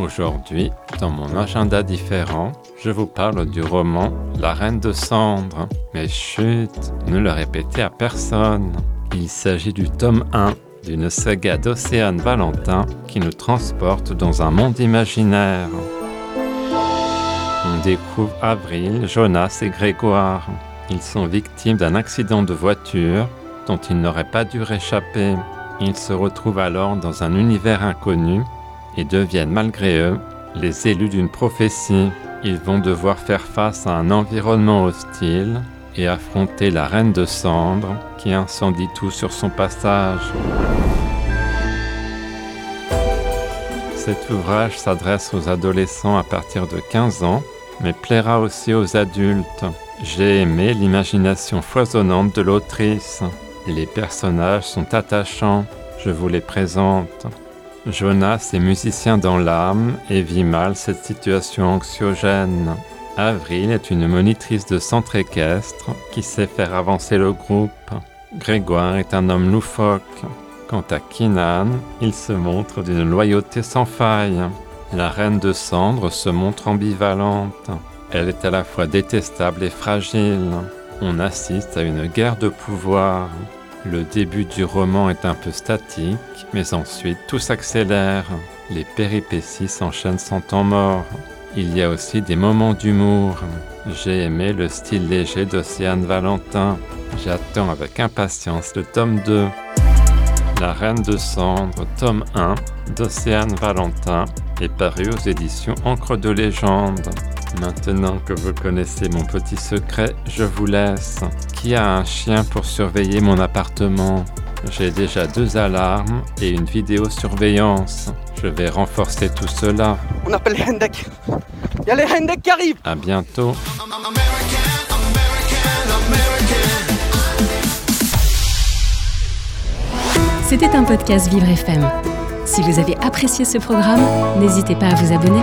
Aujourd'hui, dans mon agenda différent, je vous parle du roman La Reine de Cendre. Mais chut, ne le répétez à personne. Il s'agit du tome 1 d'une saga d'Océane Valentin qui nous transporte dans un monde imaginaire. On découvre Avril, Jonas et Grégoire. Ils sont victimes d'un accident de voiture dont ils n'auraient pas dû réchapper. Ils se retrouvent alors dans un univers inconnu et deviennent malgré eux les élus d'une prophétie. Ils vont devoir faire face à un environnement hostile et affronter la reine de cendre qui incendie tout sur son passage. Cet ouvrage s'adresse aux adolescents à partir de 15 ans, mais plaira aussi aux adultes. J'ai aimé l'imagination foisonnante de l'autrice. Les personnages sont attachants, je vous les présente. Jonas est musicien dans l'âme et vit mal cette situation anxiogène. Avril est une monitrice de centre équestre qui sait faire avancer le groupe. Grégoire est un homme loufoque. Quant à Kinan, il se montre d'une loyauté sans faille. La reine de cendre se montre ambivalente. Elle est à la fois détestable et fragile. On assiste à une guerre de pouvoir. Le début du roman est un peu statique, mais ensuite tout s'accélère. Les péripéties s'enchaînent sans temps mort. Il y a aussi des moments d'humour. J'ai aimé le style léger d'Océane Valentin. J'attends avec impatience le tome 2. La Reine de Cendre, tome 1 d'Océane Valentin est paru aux éditions Encre de légende. Maintenant que vous connaissez mon petit secret, je vous laisse. Qui a un chien pour surveiller mon appartement? J'ai déjà deux alarmes et une vidéosurveillance. Je vais renforcer tout cela. On appelle les Hendek. Il y a les Hendek qui arrivent. À bientôt. C'était un podcast Vivre FM. Si vous avez apprécié ce programme, n'hésitez pas à vous abonner.